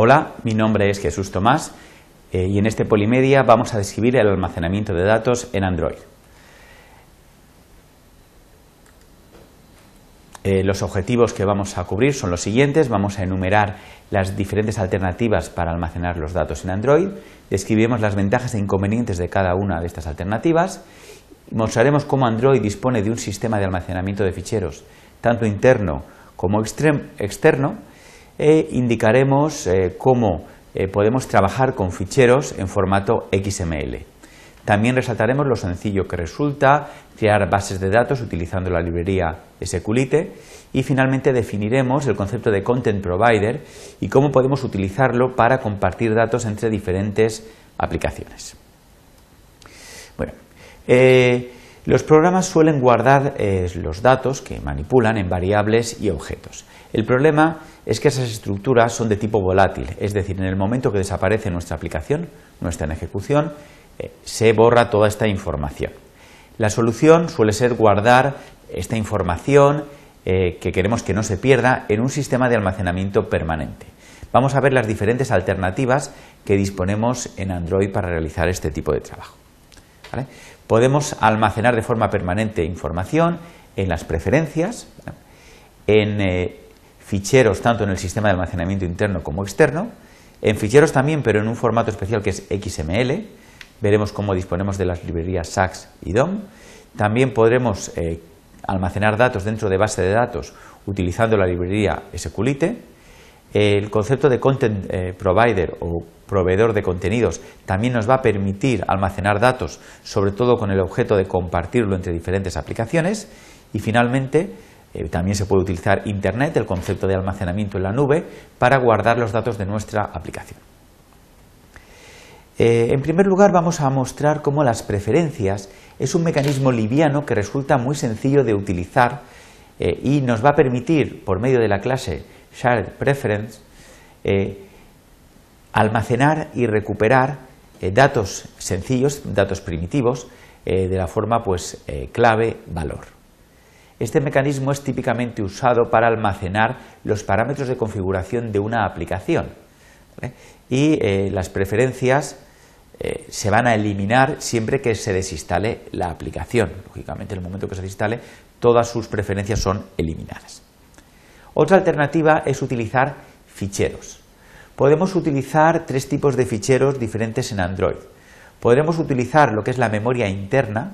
Hola, mi nombre es Jesús Tomás eh, y en este Polimedia vamos a describir el almacenamiento de datos en Android. Eh, los objetivos que vamos a cubrir son los siguientes. Vamos a enumerar las diferentes alternativas para almacenar los datos en Android. Describiremos las ventajas e inconvenientes de cada una de estas alternativas. Mostraremos cómo Android dispone de un sistema de almacenamiento de ficheros, tanto interno como externo. E indicaremos eh, cómo eh, podemos trabajar con ficheros en formato XML. También resaltaremos lo sencillo que resulta crear bases de datos utilizando la librería SQLite y finalmente definiremos el concepto de Content Provider y cómo podemos utilizarlo para compartir datos entre diferentes aplicaciones. Bueno, eh, los programas suelen guardar eh, los datos que manipulan en variables y objetos. El problema es que esas estructuras son de tipo volátil, es decir, en el momento que desaparece nuestra aplicación, en ejecución, eh, se borra toda esta información. La solución suele ser guardar esta información eh, que queremos que no se pierda en un sistema de almacenamiento permanente. Vamos a ver las diferentes alternativas que disponemos en Android para realizar este tipo de trabajo. Podemos almacenar de forma permanente información en las preferencias, en eh, ficheros tanto en el sistema de almacenamiento interno como externo, en ficheros también, pero en un formato especial que es XML, veremos cómo disponemos de las librerías SAX y DOM. También podremos eh, almacenar datos dentro de base de datos utilizando la librería SQLite. El concepto de Content eh, Provider o proveedor de contenidos también nos va a permitir almacenar datos, sobre todo con el objeto de compartirlo entre diferentes aplicaciones. Y finalmente, eh, también se puede utilizar Internet, el concepto de almacenamiento en la nube, para guardar los datos de nuestra aplicación. Eh, en primer lugar, vamos a mostrar cómo las preferencias es un mecanismo liviano que resulta muy sencillo de utilizar y nos va a permitir, por medio de la clase Shared Preference, eh, almacenar y recuperar datos sencillos, datos primitivos, de la forma pues, clave-valor. Este mecanismo es típicamente usado para almacenar los parámetros de configuración de una aplicación. Y las preferencias eh, se van a eliminar siempre que se desinstale la aplicación. Lógicamente, en el momento que se desinstale, todas sus preferencias son eliminadas. Otra alternativa es utilizar ficheros. Podemos utilizar tres tipos de ficheros diferentes en Android. Podremos utilizar lo que es la memoria interna,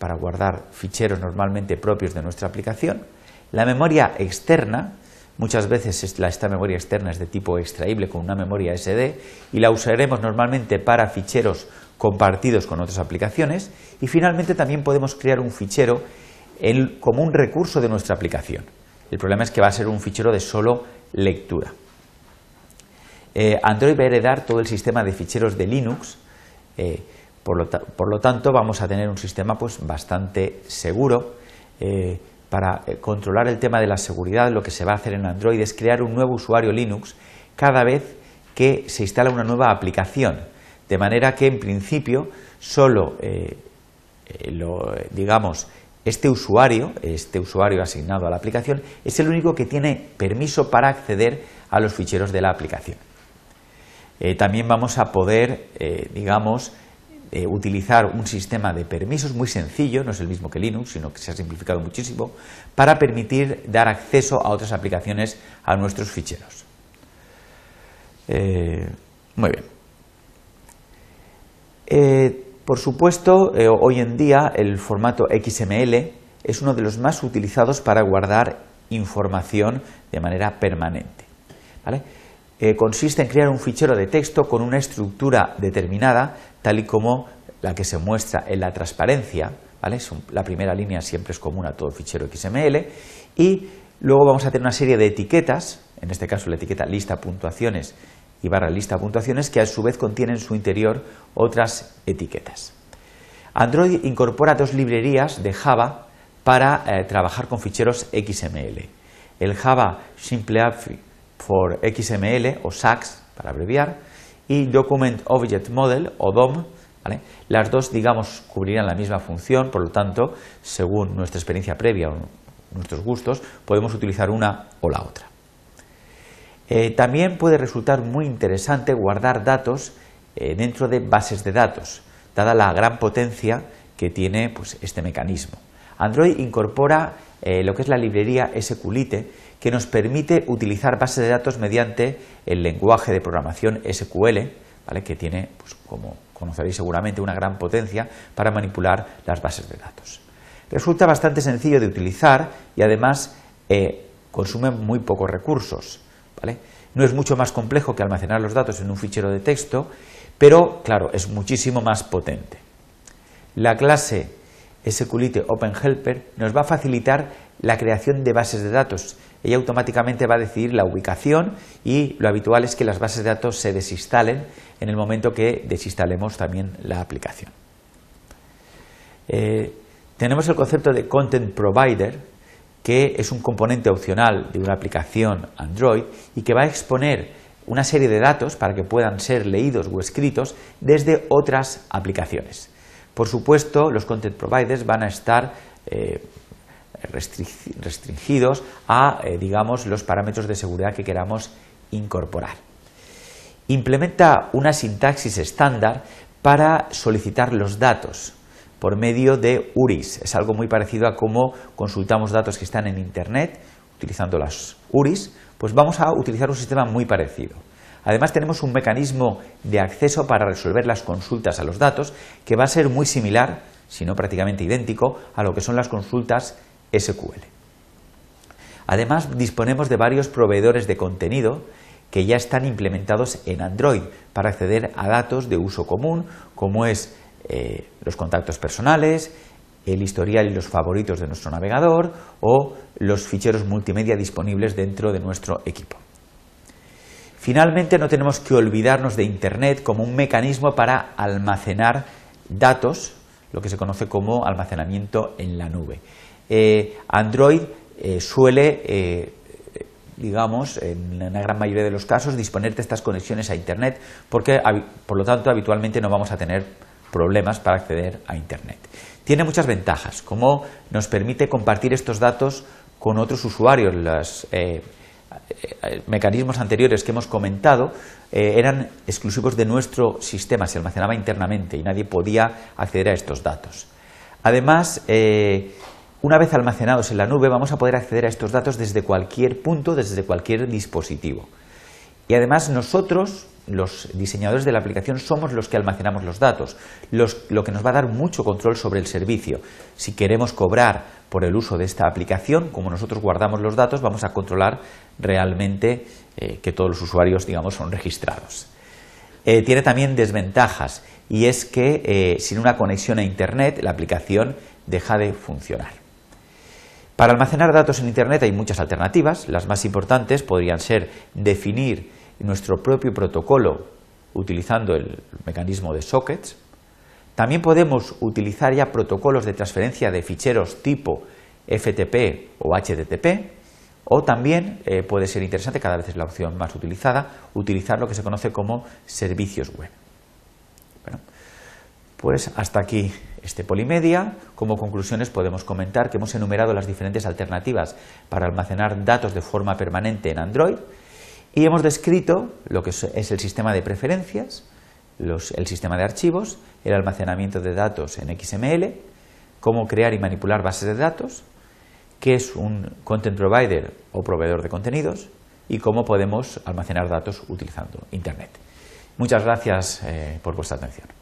para guardar ficheros normalmente propios de nuestra aplicación. La memoria externa, Muchas veces esta memoria externa es de tipo extraíble con una memoria SD y la usaremos normalmente para ficheros compartidos con otras aplicaciones y finalmente también podemos crear un fichero como un recurso de nuestra aplicación. El problema es que va a ser un fichero de solo lectura. Eh, Android va a heredar todo el sistema de ficheros de Linux, eh, por, lo tanto vamos a tener un sistema pues, bastante seguro. Eh, para controlar el tema de la seguridad, lo que se va a hacer en Android es crear un nuevo usuario Linux cada vez que se instala una nueva aplicación, de manera que en principio solo, eh, digamos, este usuario, este usuario asignado a la aplicación, es el único que tiene permiso para acceder a los ficheros de la aplicación. también vamos a poder, digamos, eh, utilizar un sistema de permisos muy sencillo, no es el mismo que Linux, sino que se ha simplificado muchísimo, para permitir dar acceso a otras aplicaciones a nuestros ficheros. Eh, muy bien. Eh, por supuesto, hoy en día el formato XML es uno de los más utilizados para guardar información de manera permanente. consiste en crear un fichero de texto con una estructura determinada tal y como la que se muestra en la transparencia, la primera línea siempre es común a todo fichero XML, y luego vamos a tener una serie de etiquetas, en este caso la etiqueta lista puntuaciones y barra lista puntuaciones, que a su vez contienen en su interior otras etiquetas. Android incorpora dos librerías de Java para eh, trabajar con ficheros XML. El Java Simple App for XML o SAX, para abreviar, y Document Object Model o DOM. Las dos, digamos, cubrirían la misma función, por lo tanto, según nuestra experiencia previa o nuestros gustos, podemos utilizar una o la otra. Eh, también puede resultar muy interesante guardar datos eh, dentro de bases de datos, dada la gran potencia que tiene pues, este mecanismo. Android incorpora eh, lo que es la librería SQLite, que nos permite utilizar bases de datos mediante el lenguaje de programación SQL, que tiene, pues, como conoceréis seguramente, una gran potencia para manipular las bases de datos. Resulta bastante sencillo de utilizar y además consume muy pocos recursos. No es mucho más complejo que almacenar los datos en un fichero de texto, pero claro, es muchísimo más potente. La clase SQLite OpenHelper nos va a facilitar la creación de bases de datos. Ella automáticamente va a decidir la ubicación y lo habitual es que las bases de datos se desinstalen en el momento que desinstalemos también la aplicación. Eh, tenemos el concepto de Content Provider, que es un componente opcional de una aplicación Android y que va a exponer una serie de datos para que puedan ser leídos o escritos desde otras aplicaciones. Por supuesto, los content providers van a estar eh, restringidos a, eh, digamos, los parámetros de seguridad que queramos incorporar. Implementa una sintaxis estándar para solicitar los datos por medio de URIs. Es algo muy parecido a cómo consultamos datos que están en Internet utilizando las URIs, pues vamos a utilizar un sistema muy parecido. Además tenemos un mecanismo de acceso para resolver las consultas a los datos que va a ser muy similar, si no prácticamente idéntico, a lo que son las consultas SQL. Además disponemos de varios proveedores de contenido que ya están implementados en Android para acceder a datos de uso común, como es eh, los contactos personales, el historial y los favoritos de nuestro navegador o los ficheros multimedia disponibles dentro de nuestro equipo. Finalmente, no tenemos que olvidarnos de Internet como un mecanismo para almacenar datos, lo que se conoce como almacenamiento en la nube. Eh, Android eh, suele, digamos, en la gran mayoría de los casos, disponer de estas conexiones a Internet, porque, por lo tanto, habitualmente no vamos a tener problemas para acceder a Internet. Tiene muchas ventajas, como nos permite compartir estos datos con otros usuarios. Las, eh, mecanismos anteriores que hemos comentado eh, eran exclusivos de nuestro sistema, se almacenaba internamente y nadie podía acceder a estos datos. Además, eh, una vez almacenados en la nube, vamos a poder acceder a estos datos desde cualquier punto, desde cualquier dispositivo. Y además nosotros, los diseñadores de la aplicación, somos los que almacenamos los datos, lo que nos va a dar mucho control sobre el servicio. Si queremos cobrar por el uso de esta aplicación, como nosotros guardamos los datos, vamos a controlar realmente eh, que todos los usuarios, digamos, son registrados. Eh, tiene también desventajas y es que eh, sin una conexión a Internet la aplicación deja de funcionar. Para almacenar datos en Internet hay muchas alternativas. Las más importantes podrían ser definir nuestro propio protocolo utilizando el mecanismo de sockets. También podemos utilizar ya protocolos de transferencia de ficheros tipo FTP o HTTP. O también eh, puede ser interesante, cada vez es la opción más utilizada, utilizar lo que se conoce como servicios web. Pues hasta aquí este Polimedia. Como conclusiones podemos comentar que hemos enumerado las diferentes alternativas para almacenar datos de forma permanente en Android y hemos descrito lo que es el sistema de preferencias, el sistema de archivos, el almacenamiento de datos en XML, cómo crear y manipular bases de datos, qué es un content provider o proveedor de contenidos y cómo podemos almacenar datos utilizando Internet. Muchas gracias eh, por vuestra atención.